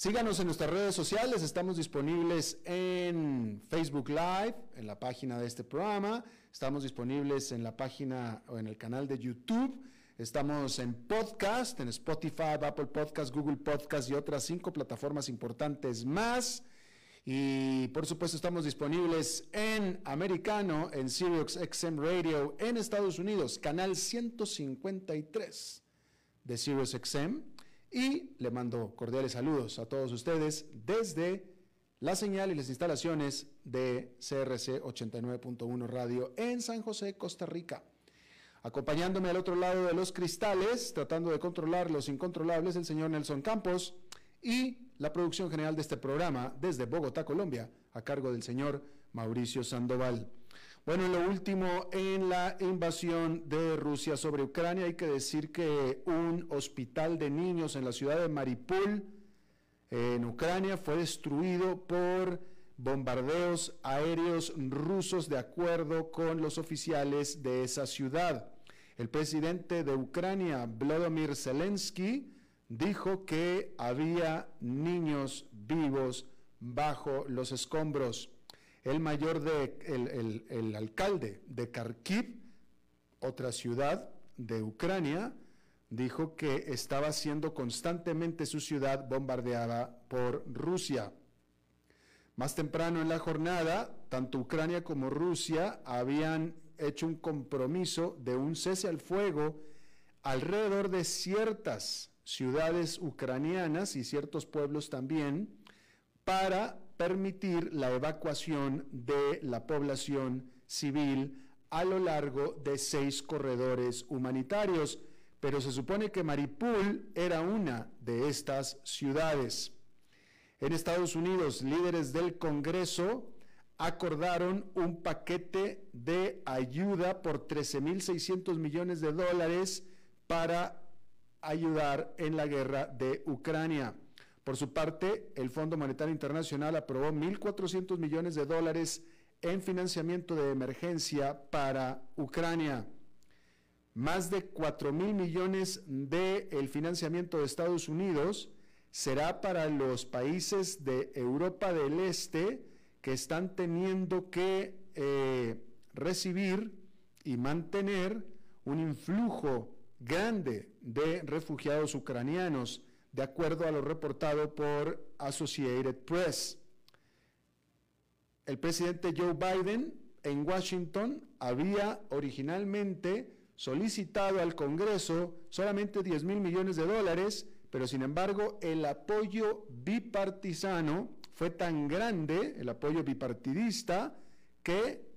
Síganos en nuestras redes sociales, estamos disponibles en Facebook Live, en la página de este programa, estamos disponibles en la página o en el canal de YouTube, estamos en podcast, en Spotify, Apple Podcast, Google Podcast y otras cinco plataformas importantes más. Y por supuesto estamos disponibles en americano, en Sirius XM Radio, en Estados Unidos, canal 153 de Sirius XM y le mando cordiales saludos a todos ustedes desde la señal y las instalaciones de CRC 89.1 Radio en San José, Costa Rica. Acompañándome al otro lado de los cristales, tratando de controlar los incontrolables, el señor Nelson Campos y la producción general de este programa desde Bogotá, Colombia, a cargo del señor Mauricio Sandoval. Bueno, lo último en la invasión de Rusia sobre Ucrania, hay que decir que un hospital de niños en la ciudad de Maripol, en Ucrania, fue destruido por bombardeos aéreos rusos de acuerdo con los oficiales de esa ciudad. El presidente de Ucrania, Vladimir Zelensky, dijo que había niños vivos bajo los escombros el mayor de, el, alcalde de Kharkiv, otra ciudad de Ucrania, dijo que estaba siendo constantemente su ciudad bombardeada por Rusia. Más temprano en la jornada, tanto Ucrania como Rusia habían hecho un compromiso de un cese al fuego alrededor de ciertas ciudades ucranianas y ciertos pueblos también para permitir la evacuación de la población civil a lo largo de seis corredores humanitarios, pero se supone que Maripul era una de estas ciudades. En Estados Unidos, líderes del Congreso acordaron un paquete de ayuda por 13.600 millones de dólares para ayudar en la guerra de Ucrania. Por su parte, el Fondo Monetario Internacional aprobó 1.400 millones de dólares en financiamiento de emergencia para Ucrania. Más de 4 mil millones del financiamiento de Estados Unidos será para los países de Europa del Este que están teniendo que eh, recibir y mantener un influjo grande de refugiados ucranianos de acuerdo a lo reportado por Associated Press. El presidente Joe Biden en Washington había originalmente solicitado al Congreso solamente 10 mil millones de dólares, pero sin embargo el apoyo bipartisano fue tan grande, el apoyo bipartidista, que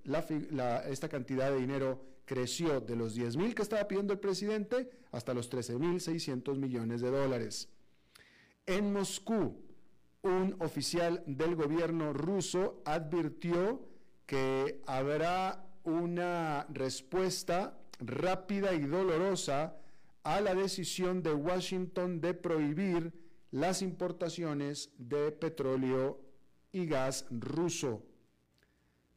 esta cantidad de dinero creció de los 10 mil que estaba pidiendo el presidente hasta los 13 mil 600 millones de dólares. En Moscú, un oficial del gobierno ruso advirtió que habrá una respuesta rápida y dolorosa a la decisión de Washington de prohibir las importaciones de petróleo y gas ruso.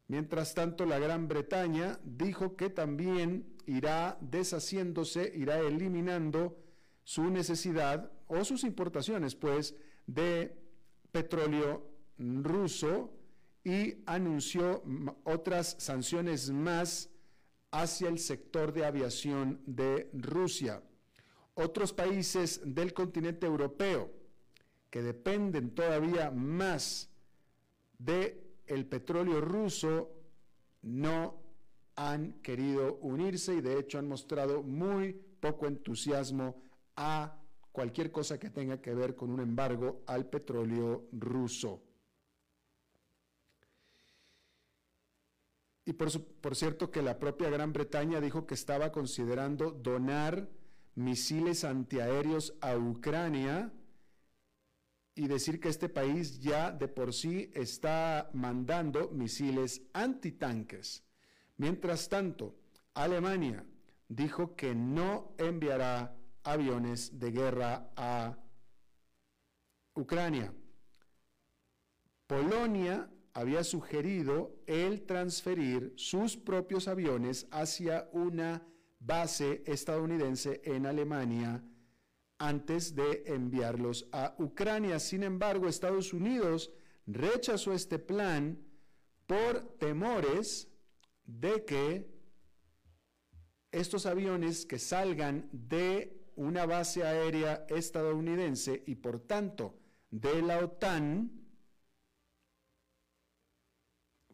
Mientras tanto, la Gran Bretaña dijo que también irá deshaciéndose, irá eliminando su necesidad o sus importaciones, pues, de petróleo ruso y anunció otras sanciones más hacia el sector de aviación de Rusia. Otros países del continente europeo que dependen todavía más de el petróleo ruso no han querido unirse y de hecho han mostrado muy poco entusiasmo a cualquier cosa que tenga que ver con un embargo al petróleo ruso. Y por, por, cierto que la propia Gran Bretaña dijo que estaba considerando donar misiles antiaéreos a Ucrania y decir que este país ya de por sí está mandando misiles antitanques. Mientras tanto, Alemania dijo que no enviará aviones de guerra a Ucrania. Polonia había sugerido el transferir sus propios aviones hacia una base estadounidense en Alemania antes de enviarlos a Ucrania. Sin embargo, Estados Unidos rechazó este plan por temores de que estos aviones que salgan de una base aérea estadounidense y por tanto de la OTAN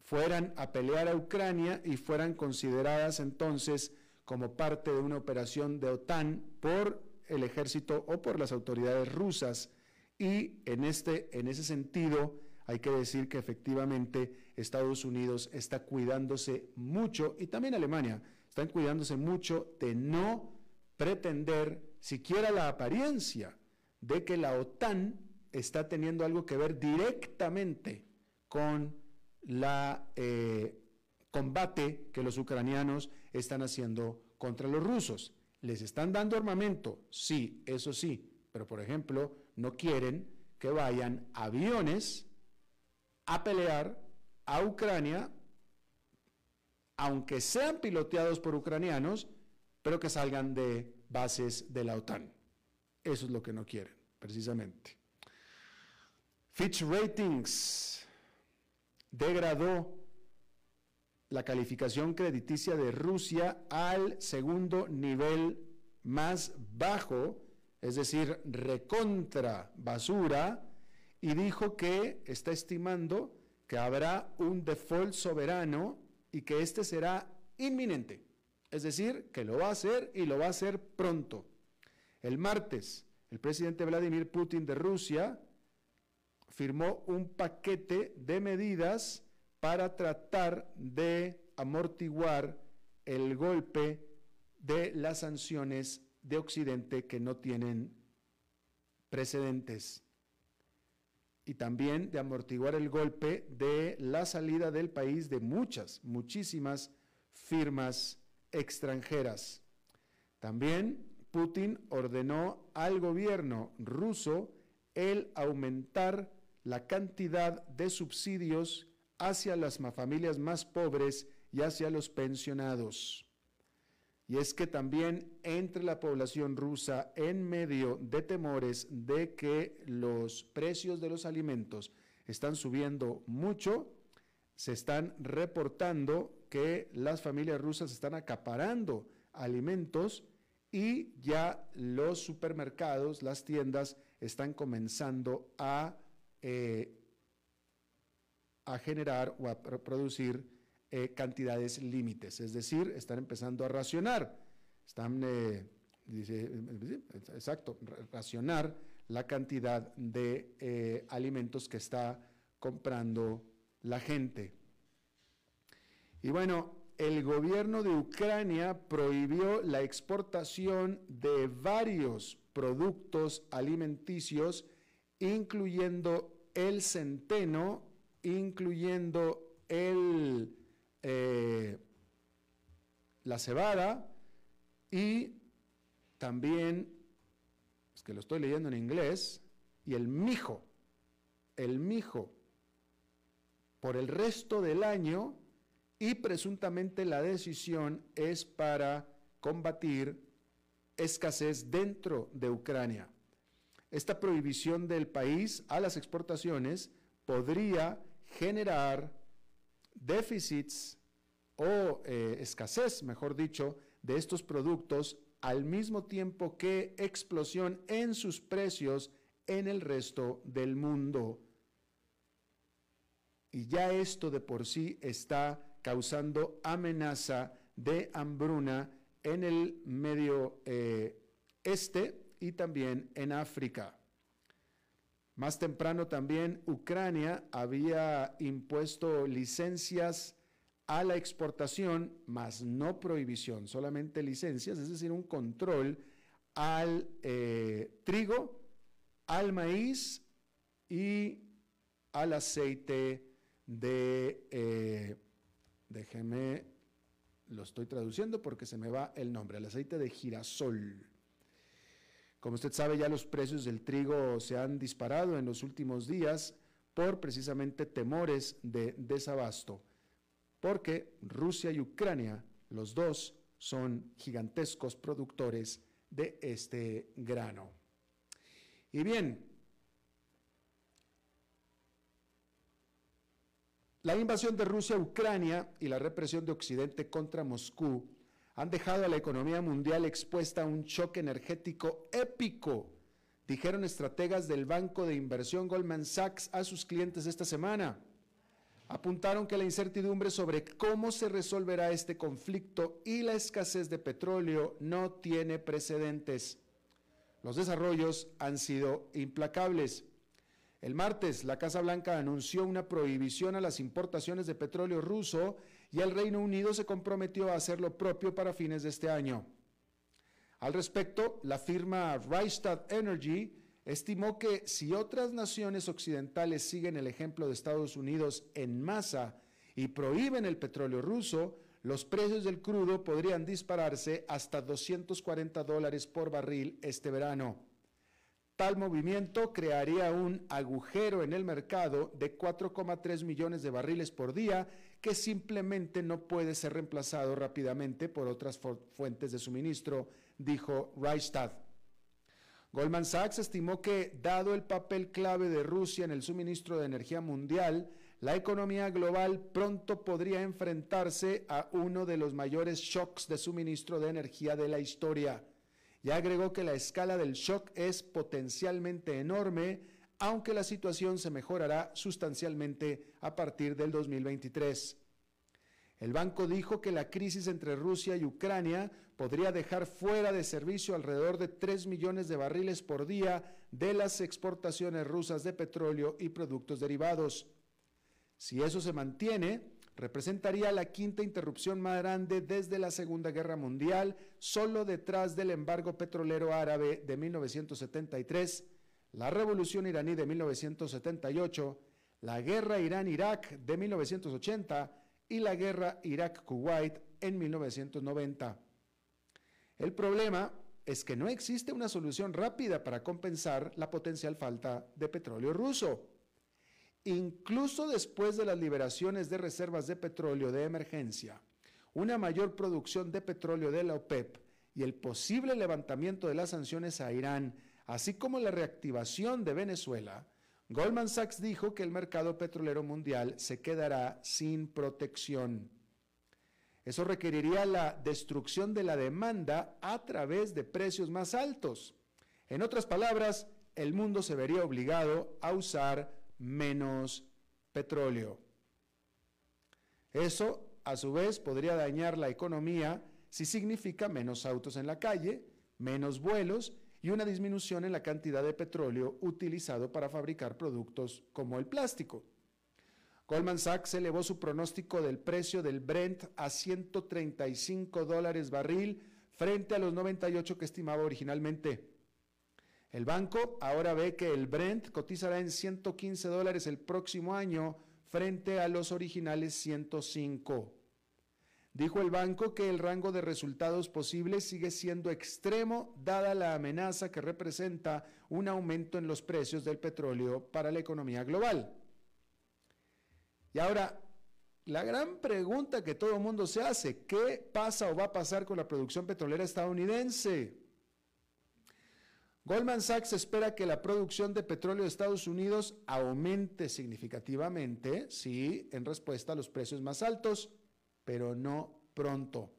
fueran a pelear a Ucrania y fueran consideradas entonces como parte de una operación de OTAN por el ejército o por las autoridades rusas. Y en, este, en ese sentido, hay que decir que efectivamente Estados Unidos está cuidándose mucho, y también Alemania, están cuidándose mucho de no pretender siquiera la apariencia de que la OTAN está teniendo algo que ver directamente con la eh, combate que los ucranianos están haciendo contra los rusos. ¿Les están dando armamento? Sí, eso sí, pero por ejemplo, no quieren que vayan aviones a pelear a Ucrania, aunque sean piloteados por ucranianos, pero que salgan de bases de la OTAN. Eso es lo que no quieren, precisamente. Fitch Ratings degradó la calificación crediticia de Rusia al segundo nivel más bajo, es decir, recontra basura, y dijo que está estimando que habrá un default soberano y que este será inminente. Es decir, que lo va a hacer y lo va a hacer pronto. El martes, el presidente Vladimir Putin de Rusia firmó un paquete de medidas para tratar de amortiguar el golpe de las sanciones de Occidente que no tienen precedentes y también de amortiguar el golpe de la salida del país de muchas, muchísimas firmas extranjeras. También Putin ordenó al gobierno ruso el aumentar la cantidad de subsidios hacia las familias más pobres y hacia los pensionados. Y es que también entre la población rusa, en medio de temores de que los precios de los alimentos están subiendo mucho, se están reportando que las familias rusas están acaparando alimentos y ya los supermercados, las tiendas, están comenzando a eh, a generar o a producir eh, cantidades límites, es decir, están empezando a racionar, están, eh, exacto, racionar la cantidad de alimentos que está comprando la gente. Y bueno, el gobierno de Ucrania prohibió la exportación de varios productos alimenticios, incluyendo el centeno incluyendo el, eh, la cebada y también, es que lo estoy leyendo en inglés, y el mijo, el mijo, por el resto del año y presuntamente la decisión es para combatir escasez dentro de Ucrania. Esta prohibición del país a las exportaciones podría generar déficits o eh, escasez, mejor dicho, de estos productos al mismo tiempo que explosión en sus precios en el resto del mundo. y ya esto de por sí está causando amenaza de hambruna en el medio eh, este y también en África. Más temprano también Ucrania había impuesto licencias a la exportación, más no prohibición, solamente licencias, es decir, un control al eh, trigo, al maíz y al aceite de, eh, déjeme, lo estoy traduciendo porque se me va el nombre, el aceite de girasol. Como usted sabe, ya los precios del trigo se han disparado en los últimos días por precisamente temores de desabasto, porque Rusia y Ucrania, los dos, son gigantescos productores de este grano. Y bien, la invasión de Rusia a Ucrania y la represión de Occidente contra Moscú han dejado a la economía mundial expuesta a un choque energético épico, dijeron estrategas del banco de inversión Goldman Sachs a sus clientes esta semana. Apuntaron que la incertidumbre sobre cómo se resolverá este conflicto y la escasez de petróleo no tiene precedentes. Los desarrollos han sido implacables. El martes, la Casa Blanca anunció una prohibición a las importaciones de petróleo ruso y el Reino Unido se comprometió a hacer lo propio para fines de este año. Al respecto, la firma Rystad Energy estimó que si otras naciones occidentales siguen el ejemplo de Estados Unidos en masa y prohíben el petróleo ruso, los precios del crudo podrían dispararse hasta 240 dólares por barril este verano. Tal movimiento crearía un agujero en el mercado de 4,3 millones de barriles por día que simplemente no puede ser reemplazado rápidamente por otras fuentes de suministro, dijo Reichstad. Goldman Sachs estimó que, dado el papel clave de Rusia en el suministro de energía mundial, la economía global pronto podría enfrentarse a uno de los mayores shocks de suministro de energía de la historia. Y agregó que la escala del shock es potencialmente enorme aunque la situación se mejorará sustancialmente a partir del 2023. El banco dijo que la crisis entre Rusia y Ucrania podría dejar fuera de servicio alrededor de 3 millones de barriles por día de las exportaciones rusas de petróleo y productos derivados. Si eso se mantiene, representaría la quinta interrupción más grande desde la Segunda Guerra Mundial, solo detrás del embargo petrolero árabe de 1973 la revolución iraní de 1978, la guerra Irán-Irak de 1980 y la guerra Irak-Kuwait en 1990. El problema es que no existe una solución rápida para compensar la potencial falta de petróleo ruso. Incluso después de las liberaciones de reservas de petróleo de emergencia, una mayor producción de petróleo de la OPEP y el posible levantamiento de las sanciones a Irán así como la reactivación de Venezuela, Goldman Sachs dijo que el mercado petrolero mundial se quedará sin protección. Eso requeriría la destrucción de la demanda a través de precios más altos. En otras palabras, el mundo se vería obligado a usar menos petróleo. Eso, a su vez, podría dañar la economía si significa menos autos en la calle, menos vuelos y una disminución en la cantidad de petróleo utilizado para fabricar productos como el plástico. Goldman Sachs elevó su pronóstico del precio del Brent a 135 dólares barril frente a los 98 que estimaba originalmente. El banco ahora ve que el Brent cotizará en 115 dólares el próximo año frente a los originales 105. Dijo el banco que el rango de resultados posibles sigue siendo extremo dada la amenaza que representa un aumento en los precios del petróleo para la economía global. Y ahora, la gran pregunta que todo el mundo se hace, ¿qué pasa o va a pasar con la producción petrolera estadounidense? Goldman Sachs espera que la producción de petróleo de Estados Unidos aumente significativamente, sí, en respuesta a los precios más altos pero no pronto.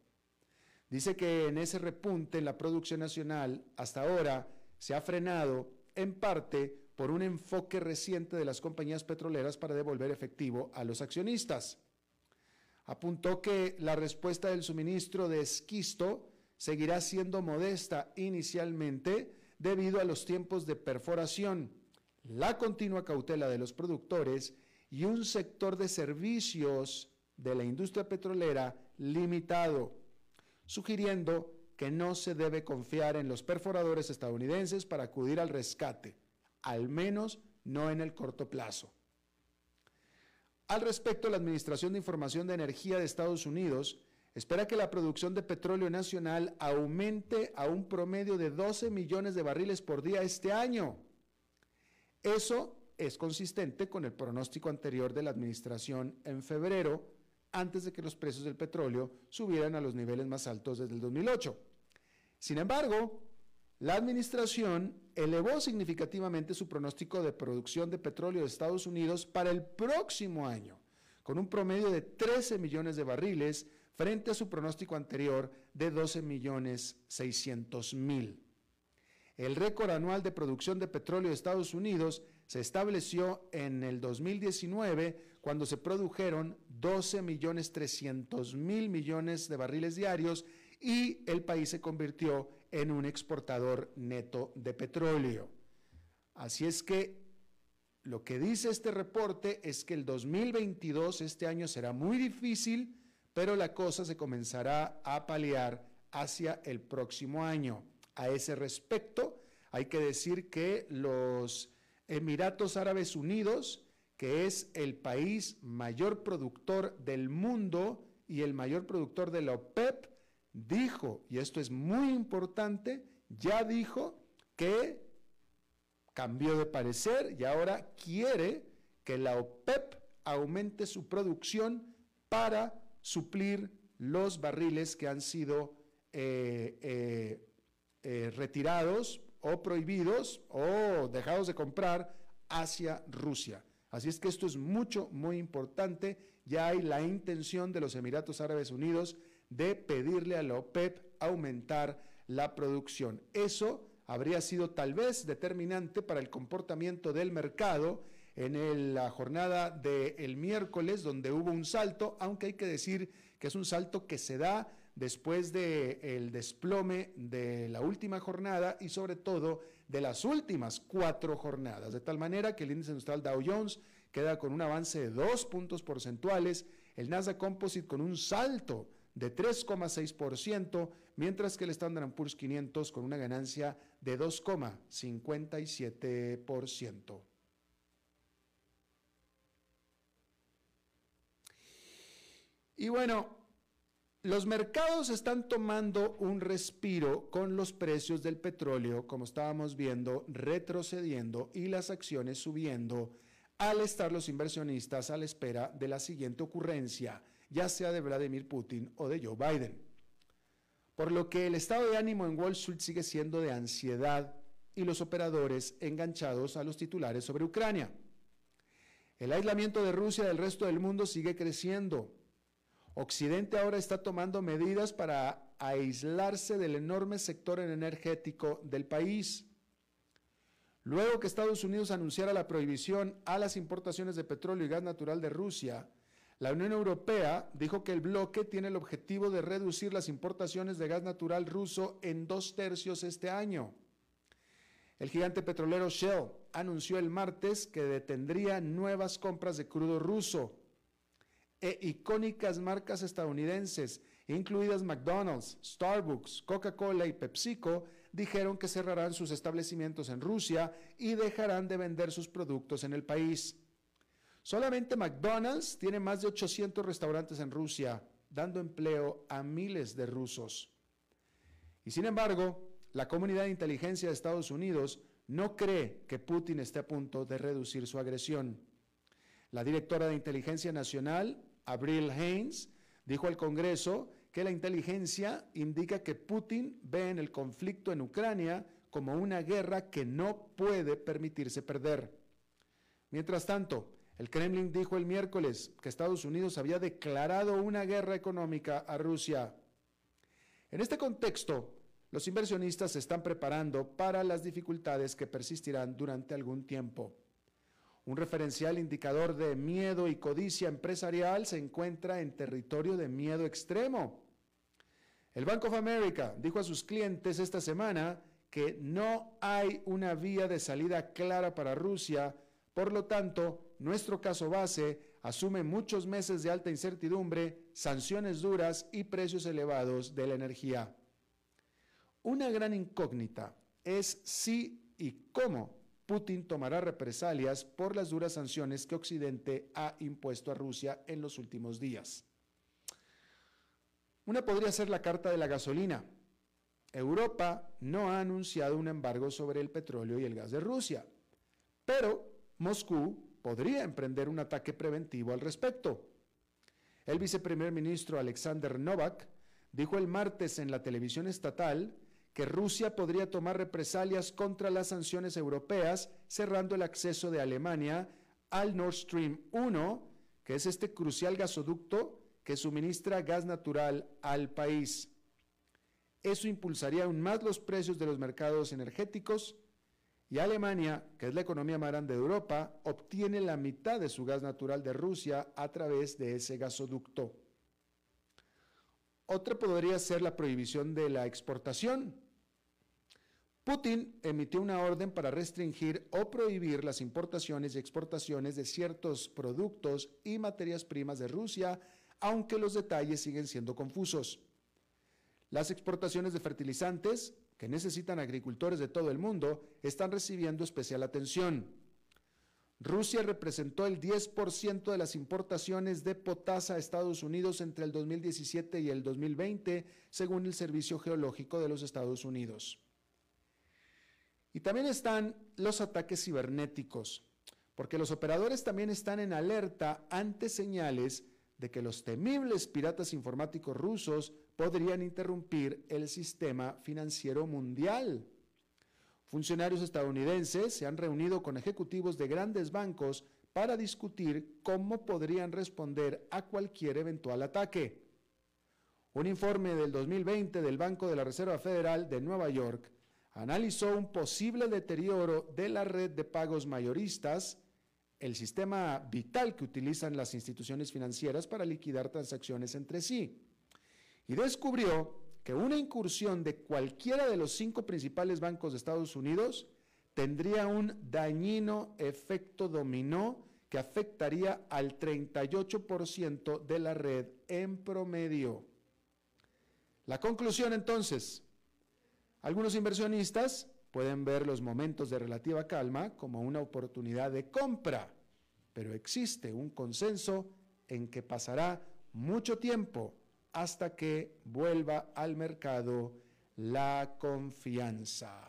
Dice que en ese repunte en la producción nacional hasta ahora se ha frenado en parte por un enfoque reciente de las compañías petroleras para devolver efectivo a los accionistas. Apuntó que la respuesta del suministro de esquisto seguirá siendo modesta inicialmente debido a los tiempos de perforación, la continua cautela de los productores y un sector de servicios de la industria petrolera limitado, sugiriendo que no se debe confiar en los perforadores estadounidenses para acudir al rescate, al menos no en el corto plazo. Al respecto, la Administración de Información de Energía de Estados Unidos espera que la producción de petróleo nacional aumente a un promedio de 12 millones de barriles por día este año. Eso es consistente con el pronóstico anterior de la Administración en febrero, antes de que los precios del petróleo subieran a los niveles más altos desde el 2008. Sin embargo, la administración elevó significativamente su pronóstico de producción de petróleo de Estados Unidos para el próximo año, con un promedio de 13 millones de barriles frente a su pronóstico anterior de 12 millones 600 mil. El récord anual de producción de petróleo de Estados Unidos se estableció en el 2019 cuando se produjeron 12 millones 300 mil millones de barriles diarios y el país se convirtió en un exportador neto de petróleo. Así es que lo que dice este reporte es que el 2022, este año, será muy difícil, pero la cosa se comenzará a paliar hacia el próximo año. A ese respecto, hay que decir que los Emiratos Árabes Unidos, que es el país mayor productor del mundo y el mayor productor de la OPEP, dijo, y esto es muy importante, ya dijo que cambió de parecer y ahora quiere que la OPEP aumente su producción para suplir los barriles que han sido eh, eh, eh, retirados o prohibidos o dejados de comprar hacia Rusia. Así es que esto es mucho, muy importante. Ya hay la intención de los Emiratos Árabes Unidos de pedirle a la OPEP aumentar la producción. Eso habría sido tal vez determinante para el comportamiento del mercado en la jornada del miércoles, donde hubo un salto, aunque hay que decir que es un salto que se da después del desplome de la última jornada y sobre todo de las últimas cuatro jornadas, de tal manera que el índice industrial Dow Jones queda con un avance de dos puntos porcentuales, el Nasdaq Composite con un salto de 3,6%, mientras que el Standard Poor's 500 con una ganancia de 2,57%. Y bueno, los mercados están tomando un respiro con los precios del petróleo, como estábamos viendo, retrocediendo y las acciones subiendo al estar los inversionistas a la espera de la siguiente ocurrencia, ya sea de Vladimir Putin o de Joe Biden. Por lo que el estado de ánimo en Wall Street sigue siendo de ansiedad y los operadores enganchados a los titulares sobre Ucrania. El aislamiento de Rusia del resto del mundo sigue creciendo Occidente ahora está tomando medidas para aislarse del enorme sector energético del país. Luego que Estados Unidos anunciara la prohibición a las importaciones de petróleo y gas natural de Rusia, la Unión Europea dijo que el bloque tiene el objetivo de reducir las importaciones de gas natural ruso en dos tercios este año. El gigante petrolero Shell anunció el martes que detendría nuevas compras de crudo ruso e icónicas marcas estadounidenses, incluidas McDonald's, Starbucks, Coca-Cola y PepsiCo, dijeron que cerrarán sus establecimientos en Rusia y dejarán de vender sus productos en el país. Solamente McDonald's tiene más de 800 restaurantes en Rusia, dando empleo a miles de rusos. Y sin embargo, la comunidad de inteligencia de Estados Unidos no cree que Putin esté a punto de reducir su agresión. La directora de Inteligencia Nacional, Abril Haynes, dijo al Congreso que la inteligencia indica que Putin ve en el conflicto en Ucrania como una guerra que no puede permitirse perder. Mientras tanto, el Kremlin dijo el miércoles que Estados Unidos había declarado una guerra económica a Rusia. En este contexto, los inversionistas se están preparando para las dificultades que persistirán durante algún tiempo. Un referencial indicador de miedo y codicia empresarial se encuentra en territorio de miedo extremo. El Bank of America dijo a sus clientes esta semana que no hay una vía de salida clara para Rusia, por lo tanto, nuestro caso base asume muchos meses de alta incertidumbre, sanciones duras y precios elevados de la energía. Una gran incógnita es si y cómo Putin tomará represalias por las duras sanciones que Occidente ha impuesto a Rusia en los últimos días. Una podría ser la carta de la gasolina. Europa no ha anunciado un embargo sobre el petróleo y el gas de Rusia, pero Moscú podría emprender un ataque preventivo al respecto. El viceprimer ministro Alexander Novak dijo el martes en la televisión estatal que Rusia podría tomar represalias contra las sanciones europeas, cerrando el acceso de Alemania al Nord Stream 1, que es este crucial gasoducto que suministra gas natural al país. Eso impulsaría aún más los precios de los mercados energéticos y Alemania, que es la economía más grande de Europa, obtiene la mitad de su gas natural de Rusia a través de ese gasoducto. Otra podría ser la prohibición de la exportación. Putin emitió una orden para restringir o prohibir las importaciones y exportaciones de ciertos productos y materias primas de Rusia, aunque los detalles siguen siendo confusos. Las exportaciones de fertilizantes, que necesitan agricultores de todo el mundo, están recibiendo especial atención. Rusia representó el 10% de las importaciones de potasa a Estados Unidos entre el 2017 y el 2020, según el Servicio Geológico de los Estados Unidos. Y también están los ataques cibernéticos, porque los operadores también están en alerta ante señales de que los temibles piratas informáticos rusos podrían interrumpir el sistema financiero mundial. Funcionarios estadounidenses se han reunido con ejecutivos de grandes bancos para discutir cómo podrían responder a cualquier eventual ataque. Un informe del 2020 del Banco de la Reserva Federal de Nueva York analizó un posible deterioro de la red de pagos mayoristas, el sistema vital que utilizan las instituciones financieras para liquidar transacciones entre sí, y descubrió que una incursión de cualquiera de los cinco principales bancos de Estados Unidos tendría un dañino efecto dominó que afectaría al 38% de la red en promedio. La conclusión entonces, algunos inversionistas pueden ver los momentos de relativa calma como una oportunidad de compra, pero existe un consenso en que pasará mucho tiempo hasta que vuelva al mercado la confianza.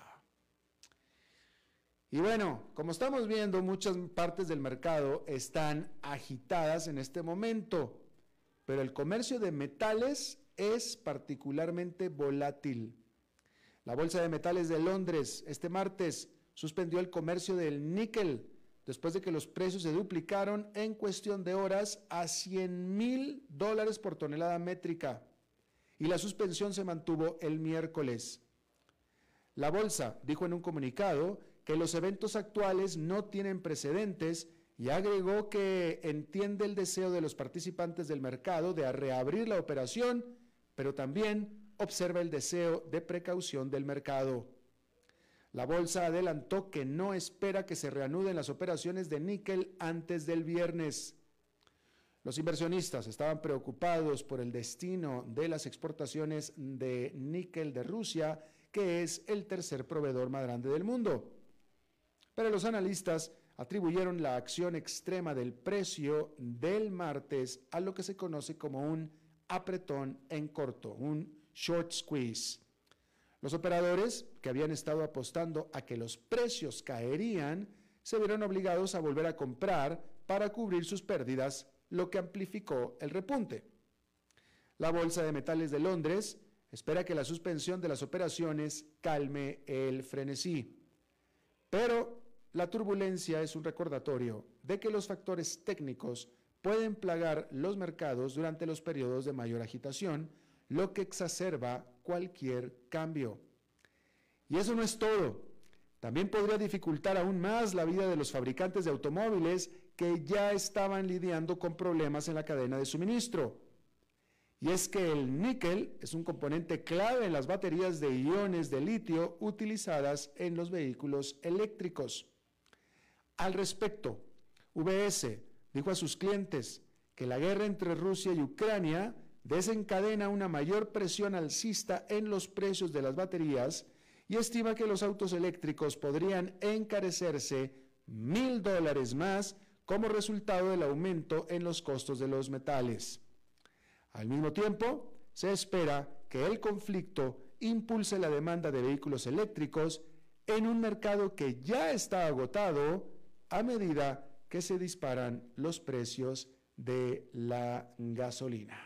Y bueno, como estamos viendo, muchas partes del mercado están agitadas en este momento, pero el comercio de metales es particularmente volátil. La Bolsa de Metales de Londres este martes suspendió el comercio del níquel después de que los precios se duplicaron en cuestión de horas a 100 mil dólares por tonelada métrica y la suspensión se mantuvo el miércoles. La bolsa dijo en un comunicado que los eventos actuales no tienen precedentes y agregó que entiende el deseo de los participantes del mercado de reabrir la operación, pero también observa el deseo de precaución del mercado. La bolsa adelantó que no espera que se reanuden las operaciones de níquel antes del viernes. Los inversionistas estaban preocupados por el destino de las exportaciones de níquel de Rusia, que es el tercer proveedor más grande del mundo. Pero los analistas atribuyeron la acción extrema del precio del martes a lo que se conoce como un apretón en corto, un short squeeze. Los operadores que habían estado apostando a que los precios caerían se vieron obligados a volver a comprar para cubrir sus pérdidas, lo que amplificó el repunte. La Bolsa de Metales de Londres espera que la suspensión de las operaciones calme el frenesí. Pero la turbulencia es un recordatorio de que los factores técnicos pueden plagar los mercados durante los periodos de mayor agitación, lo que exacerba cualquier cambio. Y eso no es todo. También podría dificultar aún más la vida de los fabricantes de automóviles que ya estaban lidiando con problemas en la cadena de suministro. Y es que el níquel es un componente clave en las baterías de iones de litio utilizadas en los vehículos eléctricos. Al respecto, VS dijo a sus clientes que la guerra entre Rusia y Ucrania desencadena una mayor presión alcista en los precios de las baterías y estima que los autos eléctricos podrían encarecerse mil dólares más como resultado del aumento en los costos de los metales. Al mismo tiempo, se espera que el conflicto impulse la demanda de vehículos eléctricos en un mercado que ya está agotado a medida que se disparan los precios de la gasolina.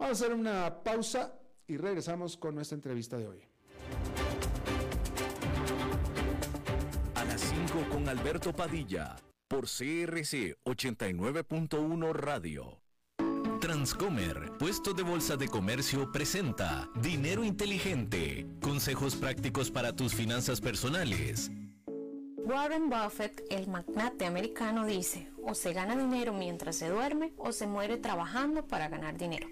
Vamos a hacer una pausa y regresamos con nuestra entrevista de hoy. A las 5 con Alberto Padilla, por CRC 89.1 Radio. Transcomer, puesto de bolsa de comercio, presenta Dinero Inteligente, consejos prácticos para tus finanzas personales. Warren Buffett, el magnate americano, dice, o se gana dinero mientras se duerme o se muere trabajando para ganar dinero.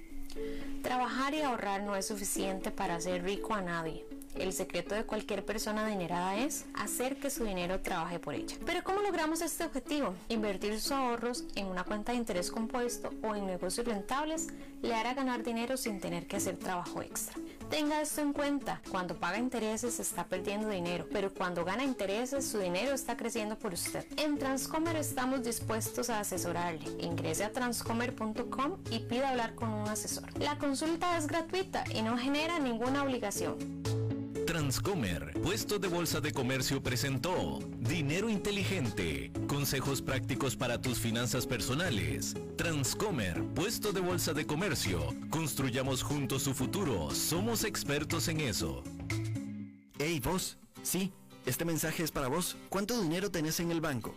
Trabajar y ahorrar no es suficiente para hacer rico a nadie. El secreto de cualquier persona adinerada es hacer que su dinero trabaje por ella. Pero ¿cómo logramos este objetivo? Invertir sus ahorros en una cuenta de interés compuesto o en negocios rentables le hará ganar dinero sin tener que hacer trabajo extra. Tenga esto en cuenta, cuando paga intereses está perdiendo dinero, pero cuando gana intereses su dinero está creciendo por usted. En Transcomer estamos dispuestos a asesorarle. Ingrese a transcomer.com y pida hablar con un asesor. La consulta es gratuita y no genera ninguna obligación. Transcomer, puesto de bolsa de comercio presentó Dinero Inteligente, consejos prácticos para tus finanzas personales. Transcomer, puesto de bolsa de comercio, construyamos juntos su futuro, somos expertos en eso. Hey vos, sí, este mensaje es para vos. ¿Cuánto dinero tenés en el banco?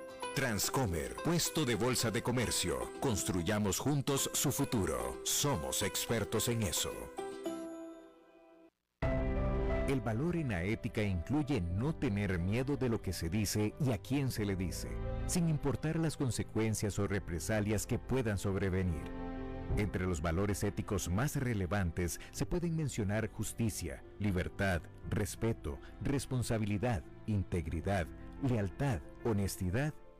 Transcomer, puesto de bolsa de comercio. Construyamos juntos su futuro. Somos expertos en eso. El valor en la ética incluye no tener miedo de lo que se dice y a quién se le dice, sin importar las consecuencias o represalias que puedan sobrevenir. Entre los valores éticos más relevantes se pueden mencionar justicia, libertad, respeto, responsabilidad, integridad, lealtad, honestidad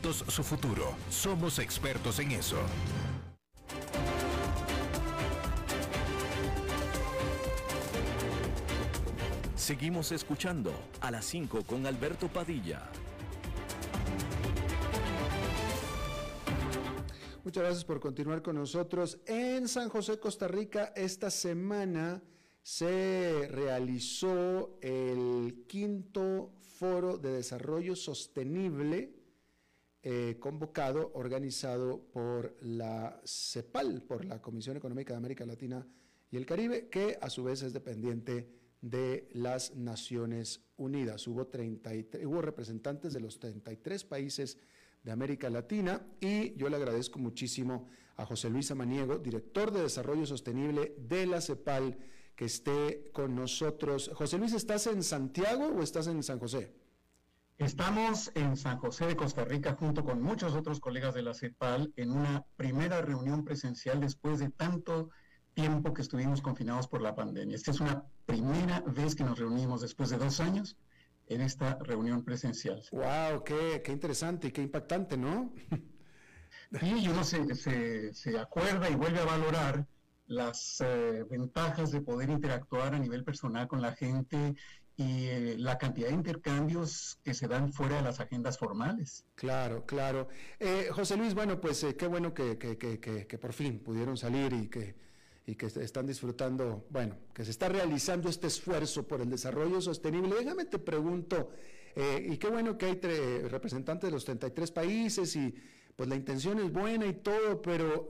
su futuro. Somos expertos en eso. Seguimos escuchando a las 5 con Alberto Padilla. Muchas gracias por continuar con nosotros. En San José, Costa Rica, esta semana se realizó el quinto foro de desarrollo sostenible eh, convocado, organizado por la CEPAL, por la Comisión Económica de América Latina y el Caribe, que a su vez es dependiente de las Naciones Unidas. Hubo, 33, hubo representantes de los 33 países de América Latina y yo le agradezco muchísimo a José Luis Amaniego, director de Desarrollo Sostenible de la CEPAL, que esté con nosotros. José Luis, ¿estás en Santiago o estás en San José? Estamos en San José de Costa Rica junto con muchos otros colegas de la CEPAL en una primera reunión presencial después de tanto tiempo que estuvimos confinados por la pandemia. Esta es una primera vez que nos reunimos después de dos años en esta reunión presencial. ¡Wow! ¡Qué, qué interesante y qué impactante, ¿no? Sí, uno se, se, se acuerda y vuelve a valorar las eh, ventajas de poder interactuar a nivel personal con la gente y eh, la cantidad de intercambios que se dan fuera de las agendas formales. Claro, claro. Eh, José Luis, bueno, pues qué bueno que, que, que, que, por fin pudieron salir y que, y que están disfrutando, bueno, que se está realizando este esfuerzo por el desarrollo sostenible. Déjame te pregunto, y qué bueno que hay representantes de los 33 países y pues la intención es buena y todo, pero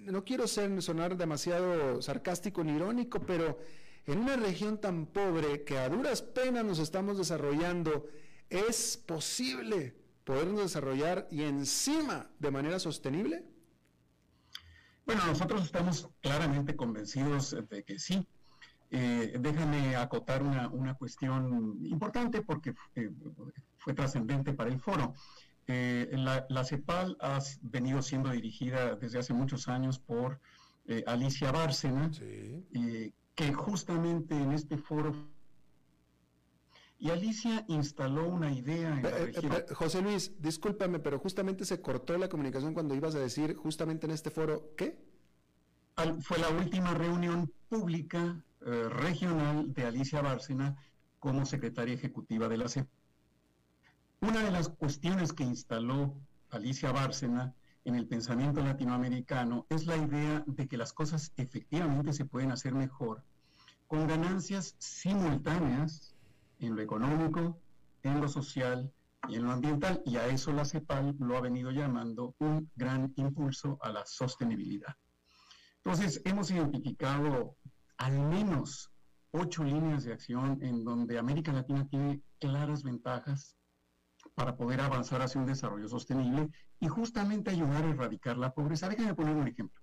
no quiero ser, sonar demasiado sarcástico ni irónico, pero en una región tan pobre que a duras penas nos estamos desarrollando, ¿es posible podernos desarrollar y encima de manera sostenible? Bueno, nosotros estamos claramente convencidos de que sí. Eh, déjame acotar una, una, cuestión importante porque eh, fue trascendente para el foro. Eh, la, CEPAL ha venido siendo dirigida desde hace muchos años por Alicia Bárcena, eh, que justamente en este foro... Y Alicia instaló una idea en la región. José Luis, discúlpame, pero justamente se cortó la comunicación cuando ibas a decir justamente en este foro, ¿qué? fue la última reunión pública regional de Alicia Bárcena como secretaria ejecutiva de la CEPAL. Una de las cuestiones que instaló Alicia Bárcena en el pensamiento latinoamericano es la idea de que las cosas efectivamente se pueden hacer mejor con ganancias simultáneas en lo económico, en lo social y en lo ambiental. Y a eso la CEPAL lo ha venido llamando un gran impulso a la sostenibilidad. Entonces, hemos identificado al menos ocho líneas de acción en donde América Latina tiene claras ventajas para poder avanzar hacia un desarrollo sostenible y justamente ayudar a erradicar la pobreza. Déjenme poner un ejemplo.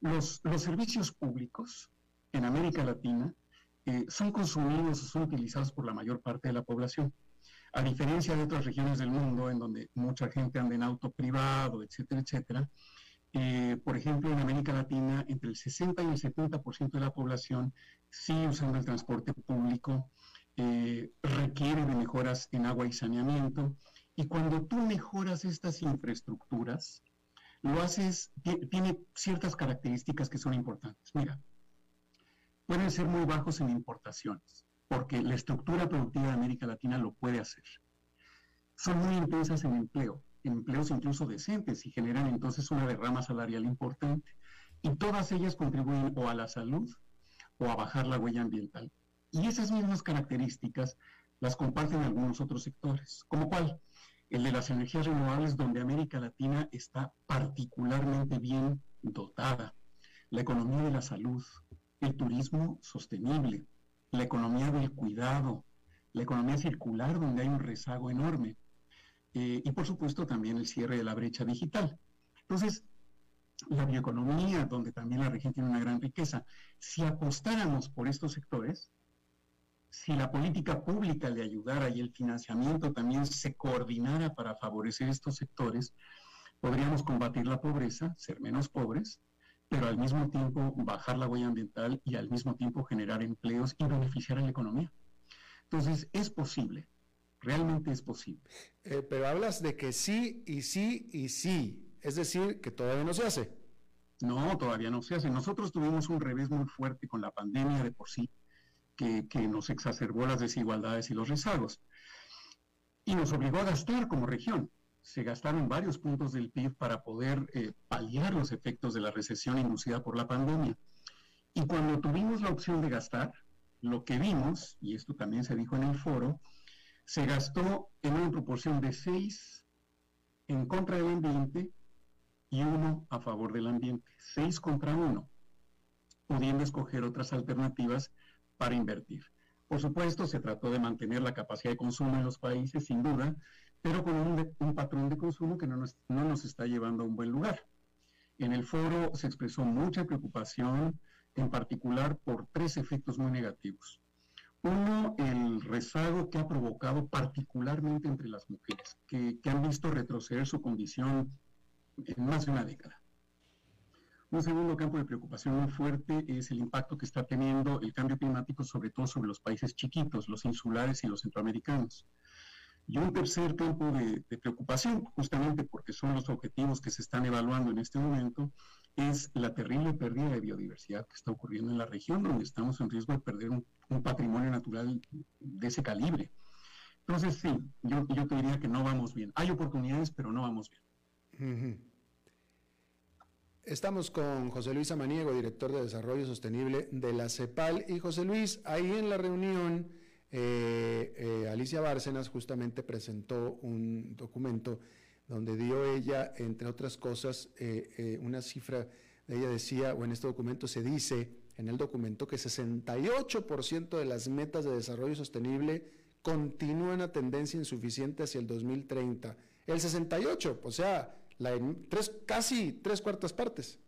los, los, servicios públicos en América Latina eh, son consumidos o son utilizados por la mayor parte de la población. A diferencia de otras regiones del mundo en donde mucha gente anda en auto privado, etcétera, etcétera, eh, por ejemplo, en América Latina, entre el 60 y el 70% de la población sigue usando el transporte público, eh, requiere de mejoras en agua y saneamiento. Y cuando tú mejoras estas infraestructuras, lo haces, tiene ciertas características que son importantes. Mira, pueden ser muy bajos en importaciones, porque la estructura productiva de América Latina lo puede hacer. Son muy intensas en empleo, empleos incluso decentes y generan entonces una derrama salarial importante. Y todas ellas contribuyen o a la salud o a bajar la huella ambiental. Y esas mismas características las comparten algunos otros sectores, como cuál? El de las energías renovables, donde América Latina está particularmente bien dotada. La economía de la salud, el turismo sostenible, la economía del cuidado, la economía circular, donde hay un rezago enorme. Eh, y por supuesto también el cierre de la brecha digital. Entonces, la bioeconomía, donde también la región tiene una gran riqueza. Si apostáramos por estos sectores, si la política pública le ayudara y el financiamiento también se coordinara para favorecer estos sectores, podríamos combatir la pobreza, ser menos pobres, pero al mismo tiempo bajar la huella ambiental y al mismo tiempo generar empleos y beneficiar a la economía. Entonces, es posible, realmente es posible. Eh, pero hablas de que sí y sí y sí, es decir, que todavía no se hace. No, todavía no se hace. Nosotros tuvimos un revés muy fuerte con la pandemia de por sí que, nos exacerbó las desigualdades y los rezagos. Y nos obligó a gastar como región. Se gastaron varios puntos del PIB para poder eh, paliar los efectos de la recesión inducida por la pandemia. Y cuando tuvimos la opción de gastar, lo que vimos, y esto también se dijo en el foro, se gastó en una proporción de 6 en contra del ambiente y 1 a favor del ambiente. 6 contra 1, pudiendo escoger otras alternativas para invertir. Por supuesto, se trató de mantener la capacidad de consumo en los países, sin duda, pero con un, patrón de consumo que no nos, no nos está llevando a un buen lugar. En el foro se expresó mucha preocupación, en particular por tres efectos muy negativos. Uno, el rezago que ha provocado particularmente entre las mujeres, que, que han visto retroceder su condición en más de una década. Un segundo campo de preocupación muy fuerte es el impacto que está teniendo el cambio climático, sobre todo sobre los países chiquitos, los insulares y los centroamericanos. Y un tercer campo de, preocupación, justamente porque son los objetivos que se están evaluando en este momento, es la terrible pérdida de biodiversidad que está ocurriendo en la región, donde estamos en riesgo de perder un, patrimonio natural de ese calibre. Entonces, sí, yo, yo te diría que no vamos bien. Hay oportunidades, pero no vamos bien. Estamos con José Luis Amaniego, director de Desarrollo Sostenible de la CEPAL. Y José Luis, ahí en la reunión, eh, eh, Alicia Bárcenas justamente presentó un documento donde dio ella, entre otras cosas, eh, una cifra, ella decía, o en este documento se dice, en el documento, que 68% de las metas de desarrollo sostenible continúan a tendencia insuficiente hacia el 2030. El 68, o sea, tres, casi tres cuartas partes.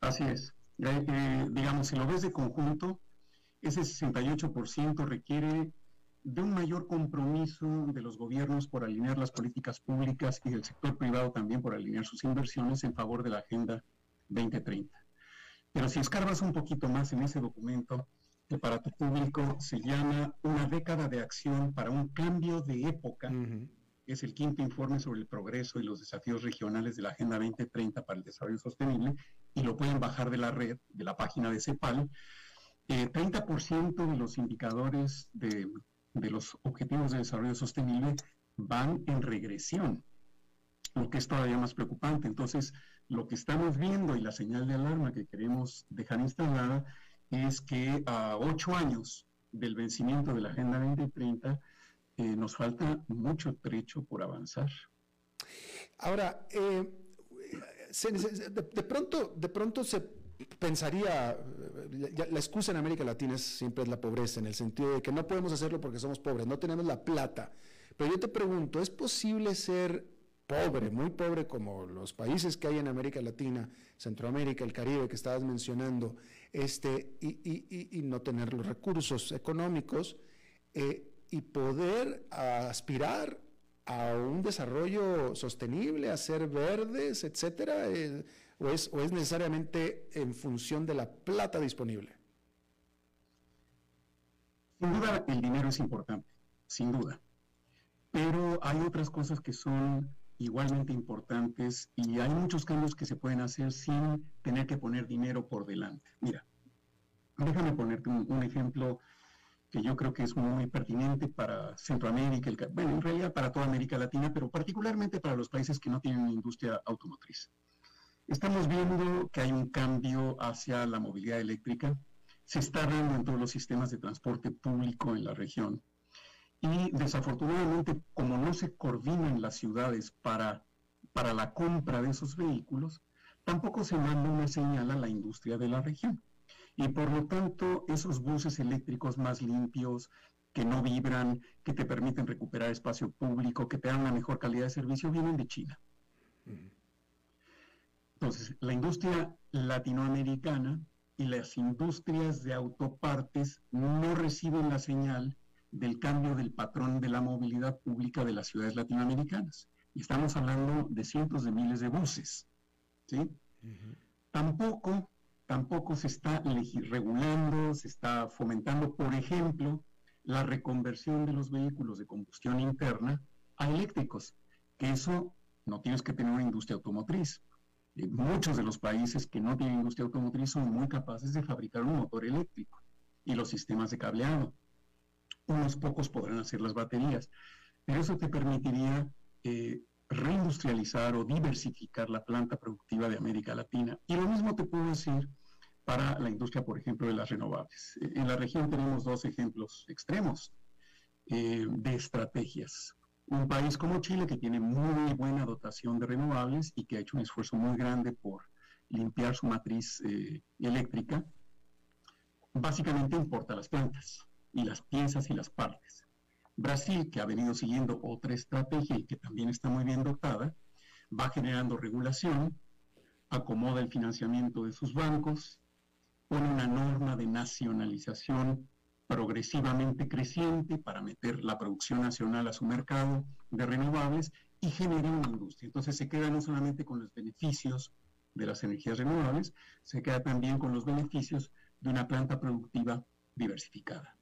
Así es. Eh, digamos, si lo ves de conjunto, ese 68% requiere de un mayor compromiso de los gobiernos por alinear las políticas públicas y del sector privado también por alinear sus inversiones en favor de la Agenda 2030. Pero si escarbas un poquito más en ese documento, que para tu público se llama Una década de acción para un cambio de época, es el quinto informe sobre el progreso y los desafíos regionales de la Agenda 2030 para el Desarrollo Sostenible, y lo pueden bajar de la red, de la página de CEPAL. 30% eh, de los indicadores de, de los objetivos de desarrollo sostenible van en regresión, lo que es todavía más preocupante. Entonces, lo que estamos viendo y la señal de alarma que queremos dejar instalada es que a ocho años del vencimiento de la Agenda 2030, eh, nos falta mucho trecho por avanzar. Ahora, eh, de, pronto, de pronto se pensaría, la excusa en América Latina siempre es la pobreza, en el sentido de que no podemos hacerlo porque somos pobres, no tenemos la plata. Pero yo te pregunto, ¿es posible ser pobre, muy pobre como los países que hay en América Latina, Centroamérica, el Caribe que estabas mencionando, este, y, no tener los recursos económicos? Eh, y poder aspirar a un desarrollo sostenible, a ser verdes, etcétera, eh, o, es, o es necesariamente en función de la plata disponible? Sin duda, el dinero es importante, sin duda. Pero hay otras cosas que son igualmente importantes y hay muchos cambios que se pueden hacer sin tener que poner dinero por delante. Mira, déjame ponerte un ejemplo que yo creo que es muy pertinente para Centroamérica, bueno, en realidad para toda América Latina, pero particularmente para los países que no tienen industria automotriz. Estamos viendo que hay un cambio hacia la movilidad eléctrica, se está dando en todos los sistemas de transporte público en la región. Y desafortunadamente, como no se coordinan las ciudades para, para la compra de esos vehículos, tampoco se manda una señal a la industria de la región y por lo tanto esos buses eléctricos más limpios, que no vibran, que te permiten recuperar espacio público, que te dan una mejor calidad de servicio, vienen de China. Entonces, la industria latinoamericana y las industrias de autopartes no reciben la señal del cambio del patrón de la movilidad pública de las ciudades latinoamericanas. Y estamos hablando de cientos de miles de buses. ¿sí? Tampoco tampoco se está regulando, se está fomentando, por ejemplo, la reconversión de los vehículos de combustión interna a eléctricos, que eso no tienes que tener una industria automotriz. Eh, muchos de los países que no tienen industria automotriz son muy capaces de fabricar un motor eléctrico y los sistemas de cableado. Unos pocos podrán hacer las baterías, pero eso te permitiría eh, reindustrializar o diversificar la planta productiva de América Latina. Y lo mismo te puedo decir para la industria, por ejemplo, de las renovables. Eh, en la región tenemos dos ejemplos extremos eh, de estrategias. Un país como Chile, que tiene muy buena dotación de renovables y que ha hecho un esfuerzo muy grande por limpiar su matriz eh, eléctrica, básicamente importa las plantas y las piezas y las partes. Brasil, que ha venido siguiendo otra estrategia y que también está muy bien dotada, va generando regulación, acomoda el financiamiento de sus bancos, pone una norma de nacionalización progresivamente creciente para meter la producción nacional a su mercado de renovables y genera una industria. Entonces se queda no solamente con los beneficios de las energías renovables, se queda también con los beneficios de una planta productiva diversificada.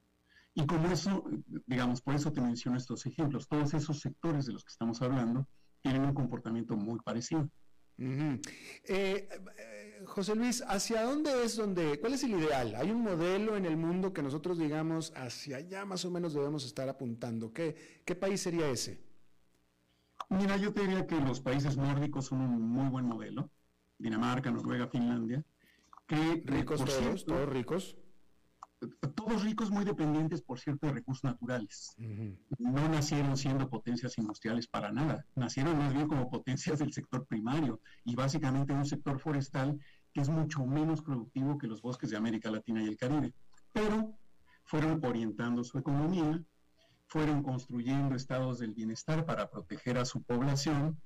Y como eso, digamos, por eso te menciono estos ejemplos, todos esos sectores de los que estamos hablando tienen un comportamiento muy parecido. Eh, José Luis, ¿hacia dónde es donde, cuál es el ideal? ¿Hay un modelo en el mundo que nosotros digamos hacia allá más o menos debemos estar apuntando? ¿Qué, qué país sería ese? Mira, yo te diría que los países nórdicos son un muy buen modelo. Dinamarca, Noruega, Finlandia. Que, ricos todos, todos ricos todos ricos muy dependientes, por cierto, de recursos naturales. No nacieron siendo potencias industriales para nada, nacieron más bien como potencias del sector primario y básicamente un sector forestal que es mucho menos productivo que los bosques de América Latina y el Caribe. Pero fueron orientando su economía, fueron construyendo estados del bienestar para proteger a su población,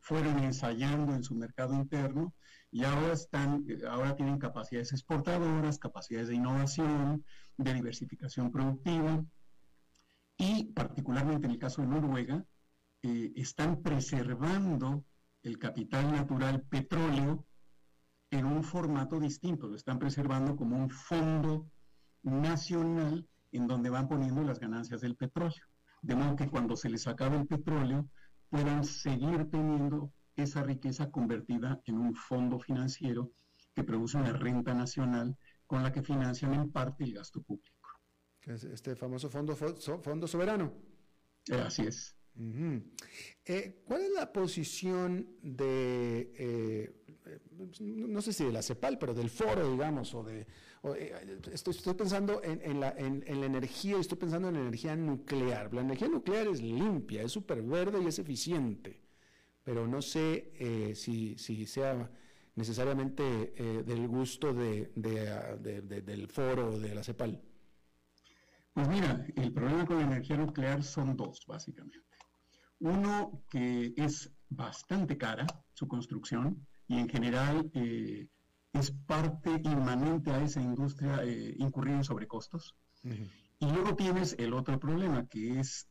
fueron ensayando en su mercado interno y ahora están, ahora tienen capacidades exportadoras, capacidades de innovación, de diversificación productiva y particularmente en el caso de Noruega, eh, están preservando el capital natural petróleo en un formato distinto, lo están preservando como un fondo nacional en donde van poniendo las ganancias del petróleo. De modo que cuando se les acabe el petróleo puedan seguir teniendo esa riqueza convertida en un fondo financiero que produce una renta nacional con la que financian en parte el gasto público. Este famoso fondo, fondo soberano. Eh, así es. Eh, ¿Cuál es la posición de, eh, no sé si de la CEPAL, pero del foro, digamos, o de... estoy, estoy, pensando en, la, en, la, energía, estoy pensando en la energía nuclear. La energía nuclear es limpia, es súper verde y es eficiente pero no sé eh, si, sea necesariamente eh, del gusto de, del foro de la CEPAL. Pues mira, el problema con la energía nuclear son dos, básicamente. Uno, que es bastante cara su construcción y en general eh, es parte inmanente a esa industria incurrir en sobrecostos. Y luego tienes el otro problema, que es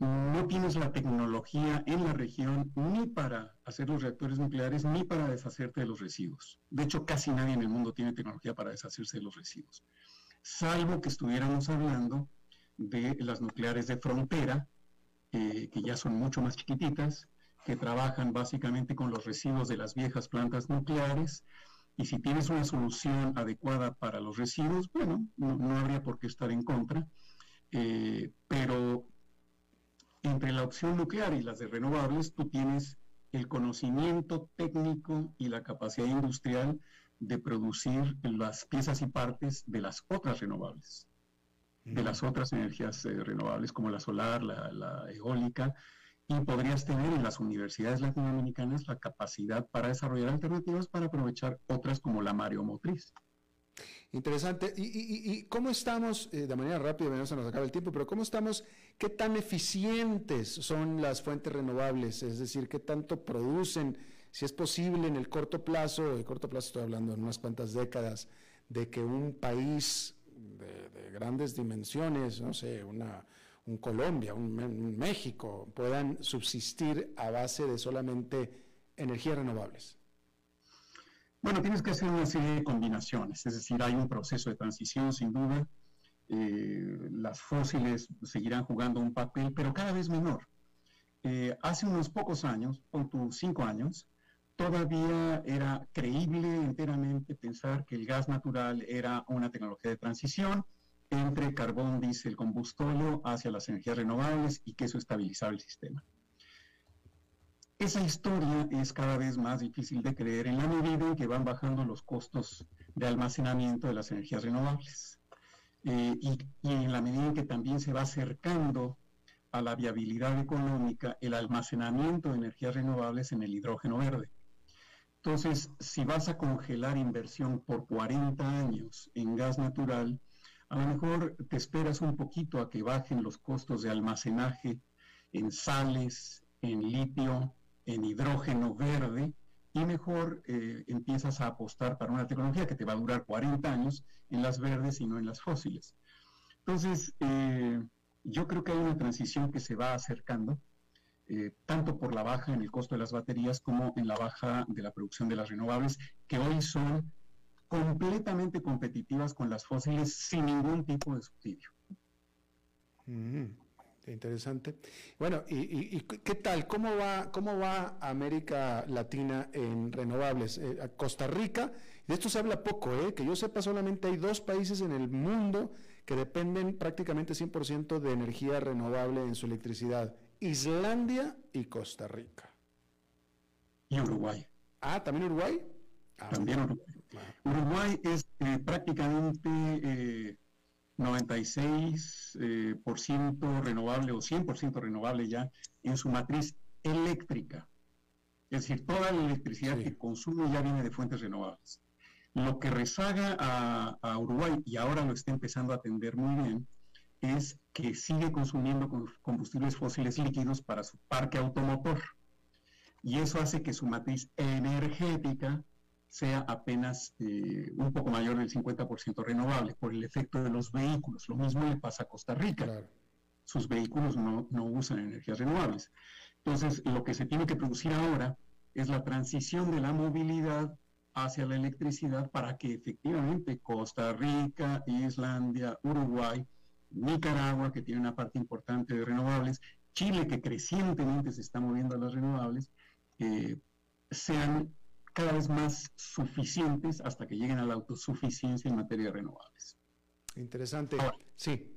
no tienes la tecnología en la región ni para hacer los reactores nucleares ni para deshacerte de los residuos. De hecho, casi nadie en el mundo tiene tecnología para deshacerse de los residuos, salvo que estuviéramos hablando de las nucleares de frontera, eh, que ya son mucho más chiquititas, que trabajan básicamente con los residuos de las viejas plantas nucleares. Y si tienes una solución adecuada para los residuos, bueno, no, habría por qué estar en contra. Eh, pero entre la opción nuclear y las de renovables, tú tienes el conocimiento técnico y la capacidad industrial de producir las piezas y partes de las otras renovables, de las otras energías eh, renovables como la solar, la, la, eólica, y podrías tener en las universidades latinoamericanas la capacidad para desarrollar alternativas para aprovechar otras como la mareomotriz. Interesante. ¿Y, cómo estamos, eh, de manera rápida, no se nos acaba el tiempo, pero cómo estamos, qué tan eficientes son las fuentes renovables? Es decir, qué tanto producen, si es posible en el corto plazo, de corto plazo estoy hablando en unas cuantas décadas, de que un país de, grandes dimensiones, no sé, una, un Colombia, un México, puedan subsistir a base de solamente energías renovables. Bueno, tienes que hacer una serie de combinaciones, es decir, hay un proceso de transición sin duda. Eh, las fósiles seguirán jugando un papel, pero cada vez menor. Eh, hace unos pocos años, con tus cinco años, todavía era creíble enteramente pensar que el gas natural era una tecnología de transición entre carbón, diésel, combustóleo hacia las energías renovables y que eso estabilizaba el sistema. Esa historia es cada vez más difícil de creer en la medida en que van bajando los costos de almacenamiento de las energías renovables eh, y, en la medida en que también se va acercando a la viabilidad económica el almacenamiento de energías renovables en el hidrógeno verde. Entonces, si vas a congelar inversión por 40 años en gas natural, a lo mejor te esperas un poquito a que bajen los costos de almacenaje en sales, en litio, en hidrógeno verde, y mejor eh, empiezas a apostar para una tecnología que te va a durar 40 años en las verdes y no en las fósiles. Entonces, eh, yo creo que hay una transición que se va acercando, eh, tanto por la baja en el costo de las baterías como en la baja de la producción de las renovables, que hoy son completamente competitivas con las fósiles sin ningún tipo de subsidio. Mm, interesante. Bueno, ¿y, qué tal? ¿Cómo va, ¿Cómo va América Latina en renovables? Eh, Costa Rica, de esto se habla poco, ¿eh? que yo sepa, solamente hay dos países en el mundo que dependen prácticamente 100% de energía renovable en su electricidad, Islandia y Costa Rica. Y Uruguay. Ah, ¿también Uruguay? Ah, también Uruguay. Uruguay es eh, prácticamente 96% eh, eh, renovable o 100% renovable ya en su matriz eléctrica. Es decir, toda la electricidad que consume ya viene de fuentes renovables. Lo que rezaga a, Uruguay, y ahora lo está empezando a atender muy bien, es que sigue consumiendo combustibles fósiles líquidos para su parque automotor. Y eso hace que su matriz energética sea apenas eh, un poco mayor del 50% renovable por el efecto de los vehículos. Lo mismo le pasa a Costa Rica. Sus vehículos no, no, usan energías renovables. Entonces, lo que se tiene que producir ahora es la transición de la movilidad hacia la electricidad para que efectivamente Costa Rica, Islandia, Uruguay, Nicaragua, que tiene una parte importante de renovables, Chile, que crecientemente se está moviendo a las renovables, eh, sean cada vez más suficientes hasta que lleguen a la autosuficiencia en materia de renovables. Interesante. sí.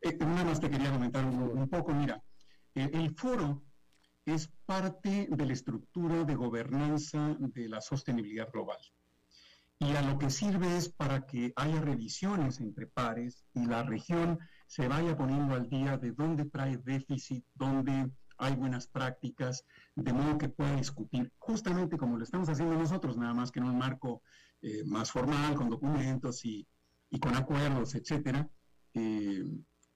Eh, nada más te quería comentar un, poco, mira, eh, el foro es parte de la estructura de gobernanza de la sostenibilidad global. Y a lo que sirve es para que haya revisiones entre pares y la región se vaya poniendo al día de dónde trae déficit, dónde hay buenas prácticas, de modo que pueda discutir, justamente como lo estamos haciendo nosotros, nada más que en un marco eh, más formal, con documentos y, con acuerdos, etcétera, eh,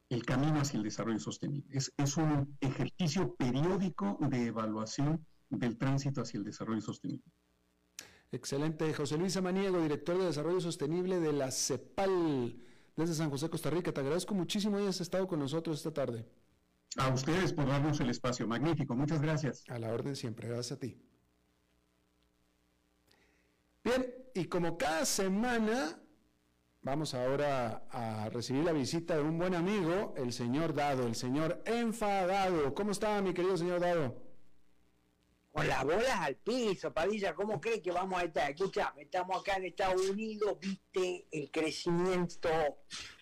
el camino hacia el desarrollo sostenible. Es, es un ejercicio periódico de evaluación del tránsito hacia el desarrollo sostenible. Excelente. José Luis Amaniego, director de Desarrollo Sostenible de la CEPAL desde San José, Costa Rica. Te agradezco muchísimo que hayas estado con nosotros esta tarde. A ustedes por darnos el espacio. Magnífico. Muchas gracias. A la orden siempre. Gracias a ti. Bien, y como cada semana, vamos ahora a recibir la visita de un buen amigo, el señor Dado, el señor Enfadado. ¿Cómo está, mi querido señor Dado? Con las bolas al piso, Padilla, ¿cómo cree que vamos a estar? Escucha, estamos acá en Estados Unidos, viste el crecimiento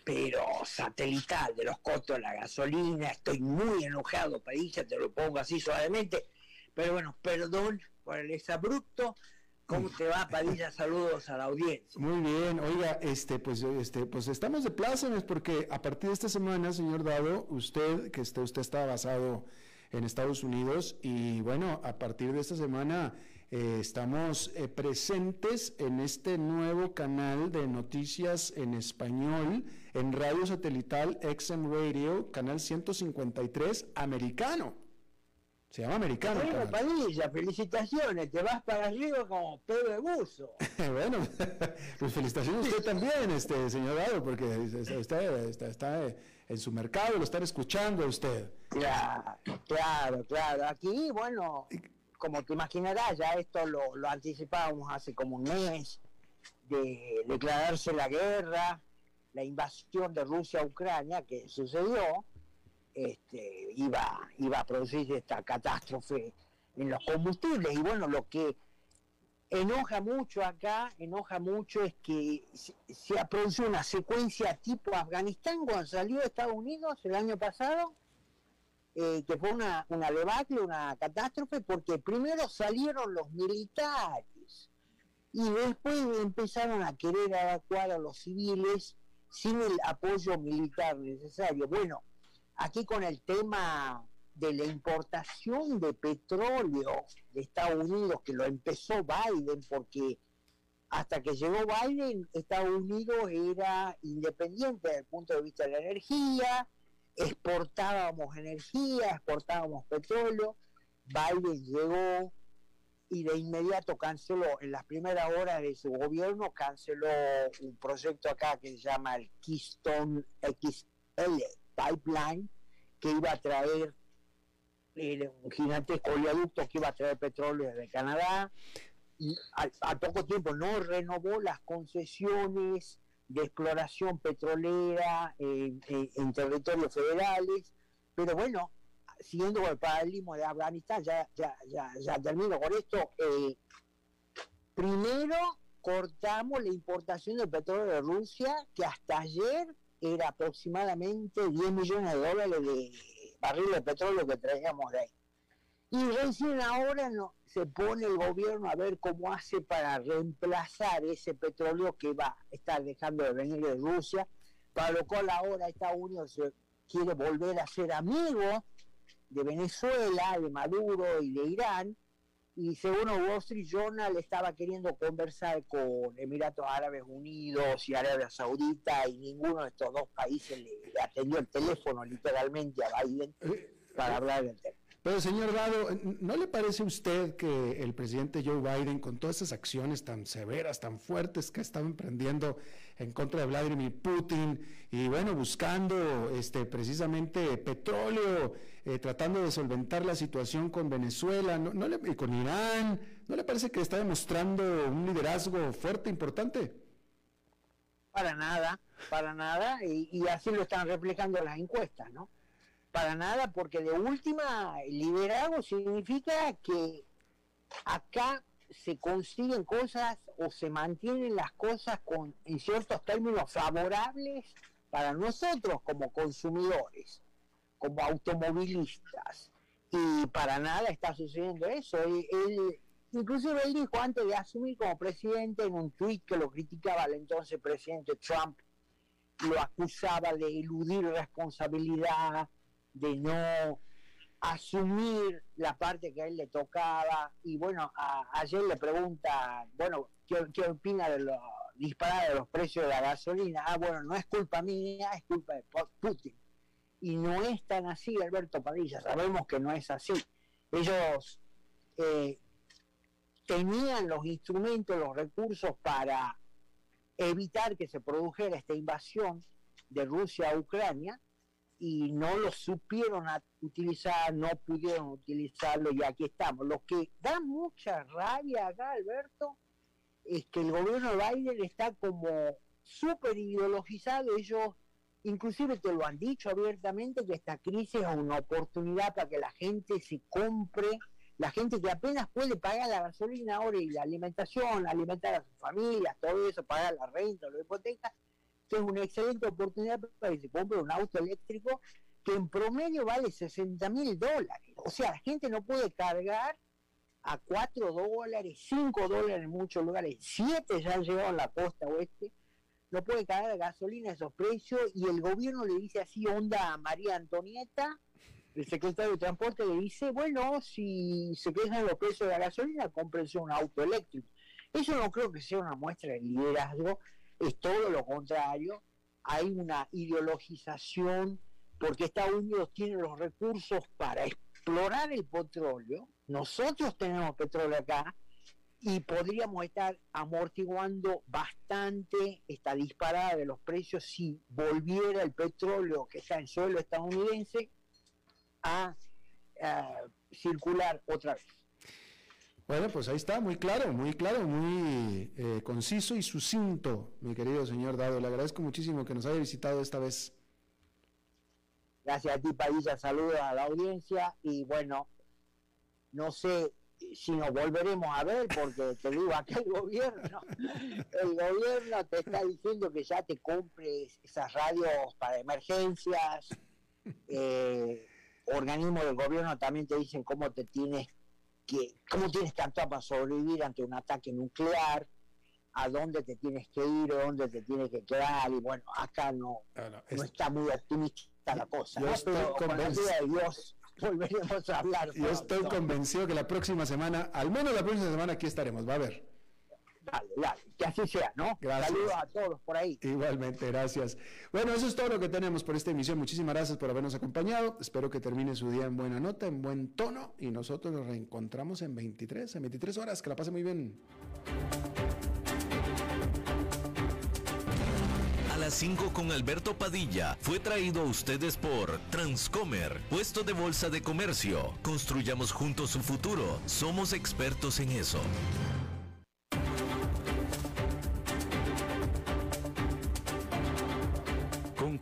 pero satelital de los costos de la gasolina. Estoy muy enojado, Padilla, te lo pongo así suavemente. Pero bueno, perdón por el exabrupto. ¿Cómo te va, Padilla? Saludos a la audiencia. Muy bien, oiga, este, pues, este, pues estamos de plácemes porque a partir de esta semana, señor Dado, usted, que usted, usted está basado en Estados Unidos y bueno, a partir de esta semana eh, estamos eh, presentes en este nuevo canal de noticias en español en radio satelital XM Radio, canal 153 americano. Se llama americano. Bueno, Padilla, felicitaciones, te vas para arriba como Pedro de Buzo. bueno, pues felicitaciones a usted también, este señor Dado, porque está, está, en su mercado, lo están escuchando a usted. Claro, claro, claro. Aquí, bueno, como te imaginarás, ya esto lo, anticipábamos hace como un mes, de declararse la guerra, la invasión de Rusia a Ucrania que sucedió, este, iba, iba a producirse esta catástrofe en los combustibles. Y bueno, lo que enoja mucho acá, enoja mucho es que se, ha producido una secuencia tipo Afganistán cuando salió de Estados Unidos el año pasado, eh, que fue una, una debacle, una catástrofe, porque primero salieron los militares y después empezaron a querer evacuar a los civiles sin el apoyo militar necesario. Bueno, aquí con el tema de la importación de petróleo de Estados Unidos, que lo empezó Biden porque hasta que llegó Biden, Estados Unidos era independiente desde el punto de vista de la energía, exportábamos energía, exportábamos petróleo, Biden llegó y de inmediato canceló, en las primeras horas de su gobierno, canceló un proyecto acá que se llama el Keystone XL Pipeline, que iba a traer eh, un gigantesco oleoducto que iba a traer petróleo desde Canadá, y a, poco tiempo no renovó las concesiones de exploración petrolera en, territorios federales, pero bueno, siguiendo con el paradigma de Afganistán, ya, ya, ya, ya termino con esto, eh, primero cortamos la importación de petróleo de Rusia, que hasta ayer era aproximadamente 10 millones de dólares de barriles de petróleo que traíamos de ahí. Y recién ahora no, se pone el gobierno a ver cómo hace para reemplazar ese petróleo que va a estar dejando de venir de Rusia, para lo cual ahora Estados Unidos quiere volver a ser amigo de Venezuela, de Maduro y de Irán, y según Wall Street Journal estaba queriendo conversar con Emiratos Árabes Unidos y Arabia Saudita y ninguno de estos dos países le, atendió el teléfono literalmente a Biden eh, para hablar del tema. Pero señor Dado, ¿no le parece a usted que el presidente Joe Biden, con todas esas acciones tan severas, tan fuertes que estado emprendiendo en contra de Vladimir Putin y bueno, buscando este, precisamente petróleo, eh, tratando de solventar la situación con Venezuela ¿no, no le, y con Irán, ¿no le parece que está demostrando un liderazgo fuerte, importante? Para nada, para nada, y, así lo están replicando las encuestas, ¿no? para nada, porque de última, liderazgo significa que acá se consiguen cosas o se mantienen las cosas con, en ciertos términos favorables para nosotros como consumidores, como automovilistas. Y para nada está sucediendo eso. Él, inclusive él dijo antes de asumir como presidente en un tuit que lo criticaba al entonces presidente Trump, lo acusaba de eludir responsabilidad, de no asumir la parte que a él le tocaba. Y bueno, ayer le pregunta, bueno, ¿qué, opina de los disparados de los precios de la gasolina? Ah, bueno, no es culpa mía, es culpa de Putin. Y no es tan así, Alberto Padilla, sabemos que no es así. Ellos eh, tenían los instrumentos, los recursos para evitar que se produjera esta invasión de Rusia a Ucrania, y no lo supieron utilizar, no pudieron utilizarlo y aquí estamos. Lo que da mucha rabia acá, Alberto, es que el gobierno de Biden está como súper ideologizado. Ellos inclusive te lo han dicho abiertamente que esta crisis es una oportunidad para que la gente se compre, la gente que apenas puede pagar la gasolina ahora y la alimentación, alimentar a sus familias, todo eso, pagar la renta, la hipoteca, es una excelente oportunidad para que se compre un auto eléctrico que en promedio vale 60 mil dólares. O sea, la gente no puede cargar a 4 dólares, 5 dólares en muchos lugares, 7 ya han llegado a la costa oeste, no puede cargar gasolina a esos precios y el gobierno le dice así, onda a María Antonieta, el secretario de Transporte le dice, bueno, si se quejan los precios de la gasolina, cómprense un auto eléctrico. Eso no creo que sea una muestra de liderazgo, es todo lo contrario, hay una ideologización porque Estados Unidos tiene los recursos para explorar el petróleo, nosotros tenemos petróleo acá y podríamos estar amortiguando bastante esta disparada de los precios si volviera el petróleo que está en suelo estadounidense a circular otra vez. Bueno, pues ahí está, muy claro, muy claro, muy eh, conciso y sucinto, mi querido señor Dado. Le agradezco muchísimo que nos haya visitado esta vez. Gracias a ti, Padilla. Saludos a la audiencia y bueno, no sé si nos volveremos a ver porque te digo, aquí el gobierno, el gobierno te está diciendo que ya te compres esas radios para emergencias. Eh, organismos del gobierno también te dicen cómo te tienes que cómo tienes actuar para sobrevivir ante un ataque nuclear, a dónde te tienes que ir o dónde te tienes que quedar, y bueno, acá no, no, está muy optimista la cosa. Yo estoy convencido de Dios volveremos a hablar. Yo estoy convencido que la próxima semana, al menos la próxima semana aquí estaremos, va a ver. Dale, dale, que así sea, ¿no? Gracias. Saludos a todos por ahí. Igualmente, gracias. Bueno, eso es todo lo que tenemos por esta emisión. Muchísimas gracias por habernos acompañado. Espero que termine su día en buena nota, en buen tono. Y nosotros nos reencontramos en 23, en 23 horas. Que la pase muy bien. A las 5 con Alberto Padilla fue traído a ustedes por Transcomer, puesto de bolsa de comercio. Construyamos juntos su futuro. Somos expertos en eso.